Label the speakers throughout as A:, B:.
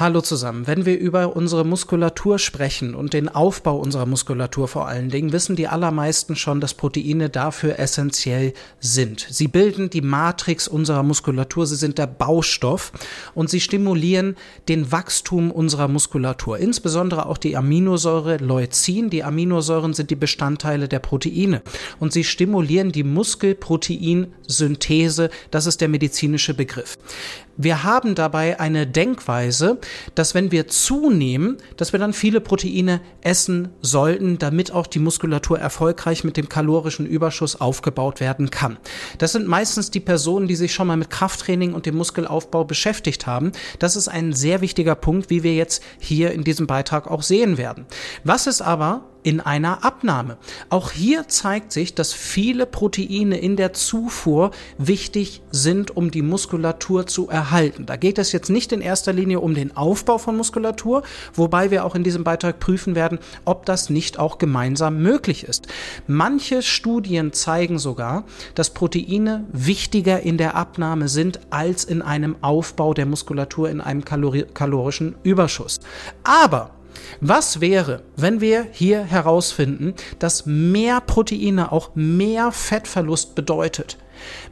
A: Hallo zusammen. Wenn wir über unsere Muskulatur sprechen und den Aufbau unserer Muskulatur vor allen Dingen, wissen die allermeisten schon, dass Proteine dafür essentiell sind. Sie bilden die Matrix unserer Muskulatur, sie sind der Baustoff und sie stimulieren den Wachstum unserer Muskulatur, insbesondere auch die Aminosäure Leucin. Die Aminosäuren sind die Bestandteile der Proteine und sie stimulieren die Muskelproteinsynthese, das ist der medizinische Begriff. Wir haben dabei eine Denkweise, dass wenn wir zunehmen, dass wir dann viele Proteine essen sollten, damit auch die Muskulatur erfolgreich mit dem kalorischen Überschuss aufgebaut werden kann. Das sind meistens die Personen, die sich schon mal mit Krafttraining und dem Muskelaufbau beschäftigt haben. Das ist ein sehr wichtiger Punkt, wie wir jetzt hier in diesem Beitrag auch sehen werden. Was ist aber in einer Abnahme. Auch hier zeigt sich, dass viele Proteine in der Zufuhr wichtig sind, um die Muskulatur zu erhalten. Da geht es jetzt nicht in erster Linie um den Aufbau von Muskulatur, wobei wir auch in diesem Beitrag prüfen werden, ob das nicht auch gemeinsam möglich ist. Manche Studien zeigen sogar, dass Proteine wichtiger in der Abnahme sind als in einem Aufbau der Muskulatur in einem kalorischen Überschuss. Aber was wäre, wenn wir hier herausfinden, dass mehr Proteine auch mehr Fettverlust bedeutet?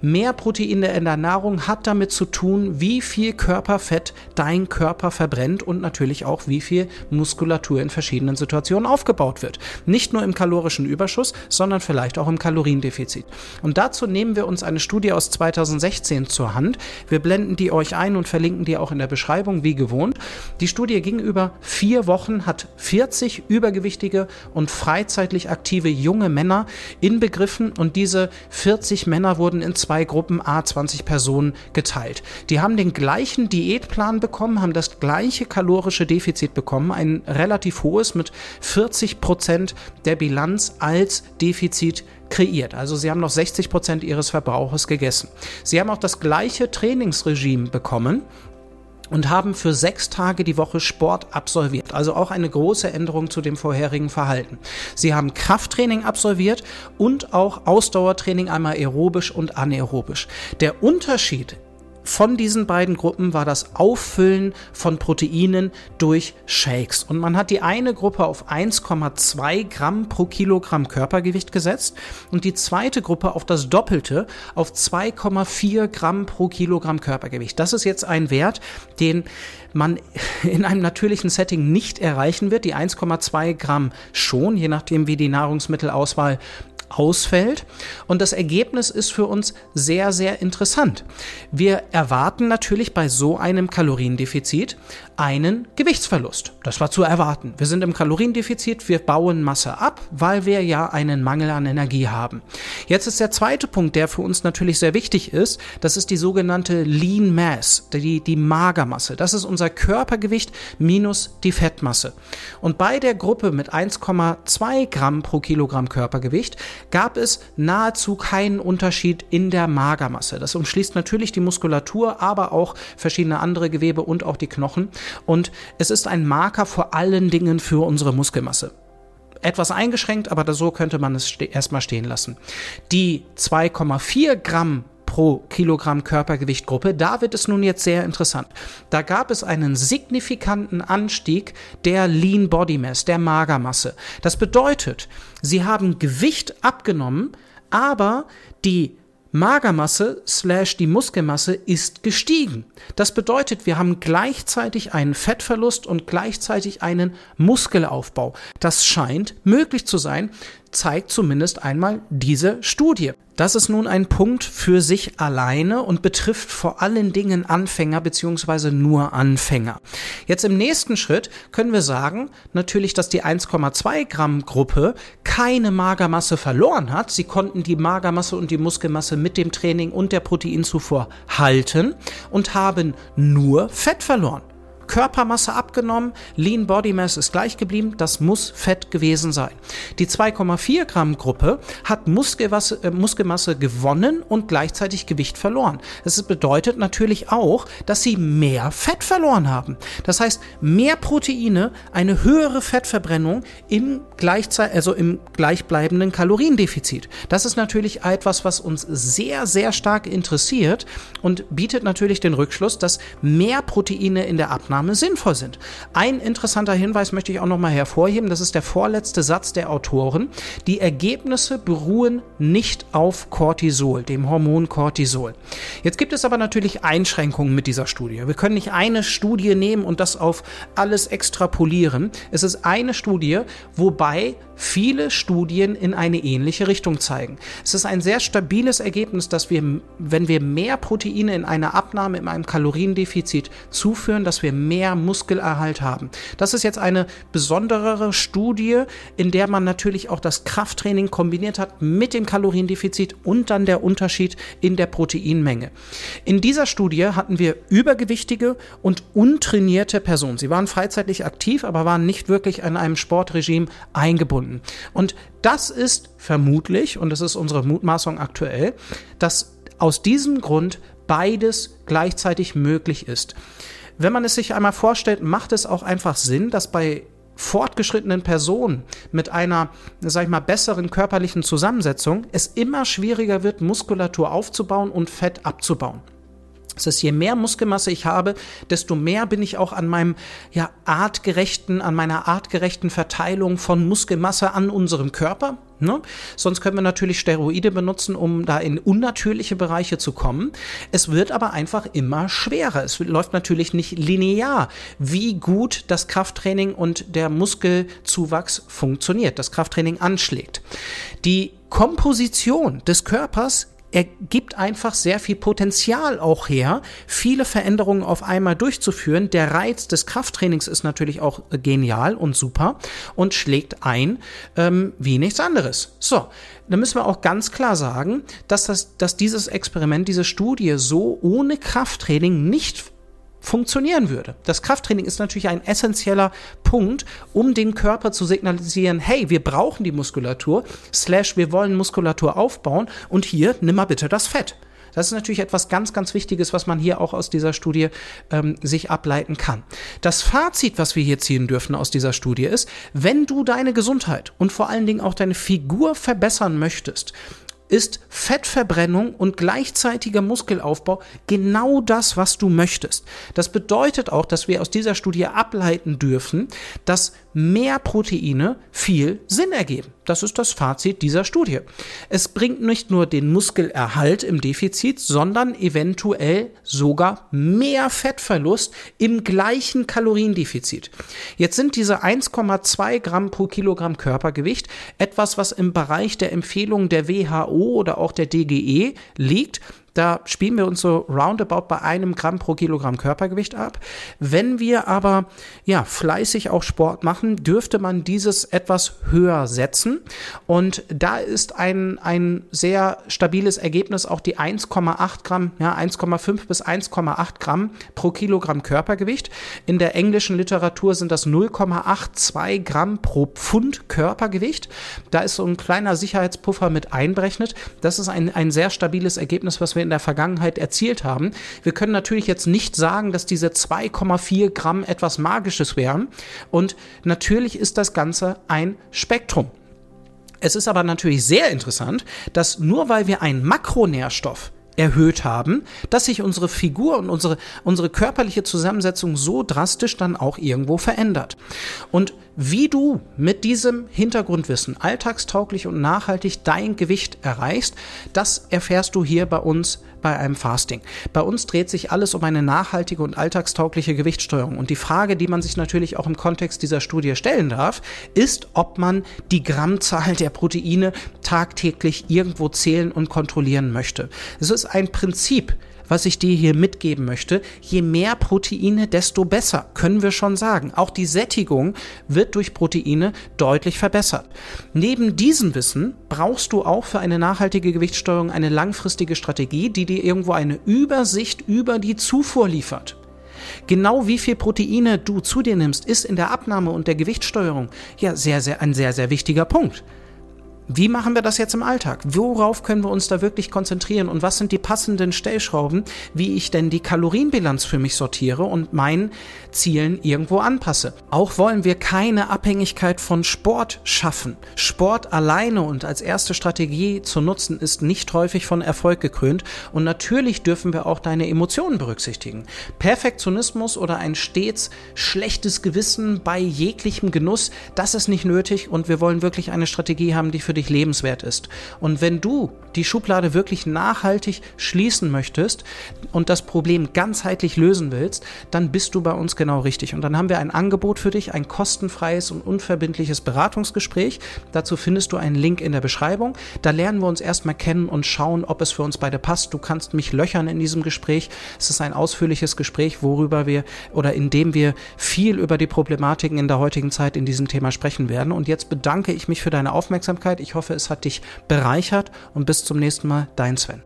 A: Mehr Proteine in der Nahrung hat damit zu tun, wie viel Körperfett dein Körper verbrennt und natürlich auch, wie viel Muskulatur in verschiedenen Situationen aufgebaut wird. Nicht nur im kalorischen Überschuss, sondern vielleicht auch im Kaloriendefizit. Und dazu nehmen wir uns eine Studie aus 2016 zur Hand. Wir blenden die euch ein und verlinken die auch in der Beschreibung, wie gewohnt. Die Studie ging über vier Wochen, hat 40 übergewichtige und freizeitlich aktive junge Männer inbegriffen und diese 40 Männer wurden in zwei Gruppen A 20 Personen geteilt. Die haben den gleichen Diätplan bekommen, haben das gleiche kalorische Defizit bekommen, ein relativ hohes mit 40 Prozent der Bilanz als Defizit kreiert. Also sie haben noch 60 Prozent ihres Verbrauches gegessen. Sie haben auch das gleiche Trainingsregime bekommen und haben für sechs Tage die Woche Sport absolviert. Also auch eine große Änderung zu dem vorherigen Verhalten. Sie haben Krafttraining absolviert und auch Ausdauertraining einmal aerobisch und anaerobisch. Der Unterschied von diesen beiden Gruppen war das Auffüllen von Proteinen durch Shakes. Und man hat die eine Gruppe auf 1,2 Gramm pro Kilogramm Körpergewicht gesetzt und die zweite Gruppe auf das Doppelte, auf 2,4 Gramm pro Kilogramm Körpergewicht. Das ist jetzt ein Wert, den man in einem natürlichen Setting nicht erreichen wird. Die 1,2 Gramm schon, je nachdem wie die Nahrungsmittelauswahl ausfällt. Und das Ergebnis ist für uns sehr, sehr interessant. Wir erwarten natürlich bei so einem Kaloriendefizit einen Gewichtsverlust. Das war zu erwarten. Wir sind im Kaloriendefizit, wir bauen Masse ab, weil wir ja einen Mangel an Energie haben. Jetzt ist der zweite Punkt, der für uns natürlich sehr wichtig ist. Das ist die sogenannte Lean Mass, die, die Magermasse. Das ist unser Körpergewicht minus die Fettmasse. Und bei der Gruppe mit 1,2 Gramm pro Kilogramm Körpergewicht gab es nahezu keinen Unterschied in der Magermasse. Das umschließt natürlich die Muskulatur, aber auch verschiedene andere Gewebe und auch die Knochen. Und es ist ein Marker vor allen Dingen für unsere Muskelmasse etwas eingeschränkt, aber so könnte man es erstmal stehen lassen. Die 2,4 Gramm pro Kilogramm Körpergewichtgruppe, da wird es nun jetzt sehr interessant. Da gab es einen signifikanten Anstieg der Lean Body Mass, der Magermasse. Das bedeutet, sie haben Gewicht abgenommen, aber die Magermasse slash die Muskelmasse ist gestiegen. Das bedeutet, wir haben gleichzeitig einen Fettverlust und gleichzeitig einen Muskelaufbau. Das scheint möglich zu sein, zeigt zumindest einmal diese Studie. Das ist nun ein Punkt für sich alleine und betrifft vor allen Dingen Anfänger beziehungsweise nur Anfänger. Jetzt im nächsten Schritt können wir sagen, natürlich, dass die 1,2 Gramm Gruppe keine Magermasse verloren hat. Sie konnten die Magermasse und die Muskelmasse mit dem Training und der Proteinzufuhr halten und haben nur Fett verloren. Körpermasse abgenommen, Lean Body Mass ist gleich geblieben, das muss Fett gewesen sein. Die 2,4 Gramm Gruppe hat Muskelmasse, äh, Muskelmasse gewonnen und gleichzeitig Gewicht verloren. Das bedeutet natürlich auch, dass sie mehr Fett verloren haben. Das heißt, mehr Proteine, eine höhere Fettverbrennung im gleichzeitig, also im gleichbleibenden Kaloriendefizit. Das ist natürlich etwas, was uns sehr, sehr stark interessiert und bietet natürlich den Rückschluss, dass mehr Proteine in der Abnahme sinnvoll sind. Ein interessanter Hinweis möchte ich auch nochmal hervorheben. Das ist der vorletzte Satz der Autoren. Die Ergebnisse beruhen nicht auf Cortisol, dem Hormon Cortisol. Jetzt gibt es aber natürlich Einschränkungen mit dieser Studie. Wir können nicht eine Studie nehmen und das auf alles extrapolieren. Es ist eine Studie, wobei wobei viele Studien in eine ähnliche Richtung zeigen. Es ist ein sehr stabiles Ergebnis, dass wir, wenn wir mehr Proteine in einer Abnahme, in einem Kaloriendefizit zuführen, dass wir mehr Muskelerhalt haben. Das ist jetzt eine besondere Studie, in der man natürlich auch das Krafttraining kombiniert hat mit dem Kaloriendefizit und dann der Unterschied in der Proteinmenge. In dieser Studie hatten wir übergewichtige und untrainierte Personen. Sie waren freizeitlich aktiv, aber waren nicht wirklich an einem Sportregime eingebunden. Und das ist vermutlich, und das ist unsere Mutmaßung aktuell, dass aus diesem Grund beides gleichzeitig möglich ist. Wenn man es sich einmal vorstellt, macht es auch einfach Sinn, dass bei fortgeschrittenen Personen mit einer, sag ich mal, besseren körperlichen Zusammensetzung es immer schwieriger wird, Muskulatur aufzubauen und Fett abzubauen. Das heißt, je mehr Muskelmasse ich habe, desto mehr bin ich auch an meinem ja, artgerechten, an meiner artgerechten Verteilung von Muskelmasse an unserem Körper. Ne? Sonst können wir natürlich Steroide benutzen, um da in unnatürliche Bereiche zu kommen. Es wird aber einfach immer schwerer. Es läuft natürlich nicht linear, wie gut das Krafttraining und der Muskelzuwachs funktioniert, das Krafttraining anschlägt. Die Komposition des Körpers er gibt einfach sehr viel Potenzial auch her, viele Veränderungen auf einmal durchzuführen. Der Reiz des Krafttrainings ist natürlich auch genial und super und schlägt ein ähm, wie nichts anderes. So, da müssen wir auch ganz klar sagen, dass, das, dass dieses Experiment, diese Studie so ohne Krafttraining nicht funktionieren würde. Das Krafttraining ist natürlich ein essentieller Punkt, um den Körper zu signalisieren, hey, wir brauchen die Muskulatur, slash, wir wollen Muskulatur aufbauen und hier nimm mal bitte das Fett. Das ist natürlich etwas ganz, ganz Wichtiges, was man hier auch aus dieser Studie ähm, sich ableiten kann. Das Fazit, was wir hier ziehen dürfen aus dieser Studie ist, wenn du deine Gesundheit und vor allen Dingen auch deine Figur verbessern möchtest, ist Fettverbrennung und gleichzeitiger Muskelaufbau genau das, was du möchtest. Das bedeutet auch, dass wir aus dieser Studie ableiten dürfen, dass mehr Proteine viel Sinn ergeben. Das ist das Fazit dieser Studie. Es bringt nicht nur den Muskelerhalt im Defizit, sondern eventuell sogar mehr Fettverlust im gleichen Kaloriendefizit. Jetzt sind diese 1,2 Gramm pro Kilogramm Körpergewicht etwas, was im Bereich der Empfehlungen der WHO oder auch der DGE liegt. Da spielen wir uns so roundabout bei einem Gramm pro Kilogramm Körpergewicht ab. Wenn wir aber ja fleißig auch Sport machen, dürfte man dieses etwas höher setzen. Und da ist ein, ein sehr stabiles Ergebnis auch die 1,8 Gramm, ja 1,5 bis 1,8 Gramm pro Kilogramm Körpergewicht. In der englischen Literatur sind das 0,82 Gramm pro Pfund Körpergewicht. Da ist so ein kleiner Sicherheitspuffer mit einberechnet. Das ist ein, ein sehr stabiles Ergebnis, was wir in der Vergangenheit erzielt haben. Wir können natürlich jetzt nicht sagen, dass diese 2,4 Gramm etwas Magisches wären. Und natürlich ist das Ganze ein Spektrum. Es ist aber natürlich sehr interessant, dass nur weil wir einen Makronährstoff erhöht haben, dass sich unsere Figur und unsere, unsere körperliche Zusammensetzung so drastisch dann auch irgendwo verändert. Und wie du mit diesem Hintergrundwissen alltagstauglich und nachhaltig dein Gewicht erreichst, das erfährst du hier bei uns bei einem Fasting. Bei uns dreht sich alles um eine nachhaltige und alltagstaugliche Gewichtssteuerung. Und die Frage, die man sich natürlich auch im Kontext dieser Studie stellen darf, ist, ob man die Grammzahl der Proteine tagtäglich irgendwo zählen und kontrollieren möchte. Es ist ein Prinzip, was ich dir hier mitgeben möchte. Je mehr Proteine, desto besser, können wir schon sagen. Auch die Sättigung wird durch Proteine deutlich verbessert. Neben diesem Wissen brauchst du auch für eine nachhaltige Gewichtssteuerung eine langfristige Strategie, die dir irgendwo eine Übersicht über die Zufuhr liefert. Genau wie viel Proteine du zu dir nimmst, ist in der Abnahme und der Gewichtssteuerung ja sehr, sehr, ein sehr, sehr wichtiger Punkt. Wie machen wir das jetzt im Alltag? Worauf können wir uns da wirklich konzentrieren und was sind die passenden Stellschrauben, wie ich denn die Kalorienbilanz für mich sortiere und meinen Zielen irgendwo anpasse? Auch wollen wir keine Abhängigkeit von Sport schaffen. Sport alleine und als erste Strategie zu nutzen ist nicht häufig von Erfolg gekrönt und natürlich dürfen wir auch deine Emotionen berücksichtigen. Perfektionismus oder ein stets schlechtes Gewissen bei jeglichem Genuss, das ist nicht nötig und wir wollen wirklich eine Strategie haben, die für dich lebenswert ist. Und wenn du die Schublade wirklich nachhaltig schließen möchtest und das Problem ganzheitlich lösen willst, dann bist du bei uns genau richtig. Und dann haben wir ein Angebot für dich, ein kostenfreies und unverbindliches Beratungsgespräch. Dazu findest du einen Link in der Beschreibung. Da lernen wir uns erstmal kennen und schauen, ob es für uns beide passt. Du kannst mich löchern in diesem Gespräch. Es ist ein ausführliches Gespräch, worüber wir oder in dem wir viel über die Problematiken in der heutigen Zeit in diesem Thema sprechen werden. Und jetzt bedanke ich mich für deine Aufmerksamkeit. Ich hoffe, es hat dich bereichert und bis zum nächsten Mal, dein Sven.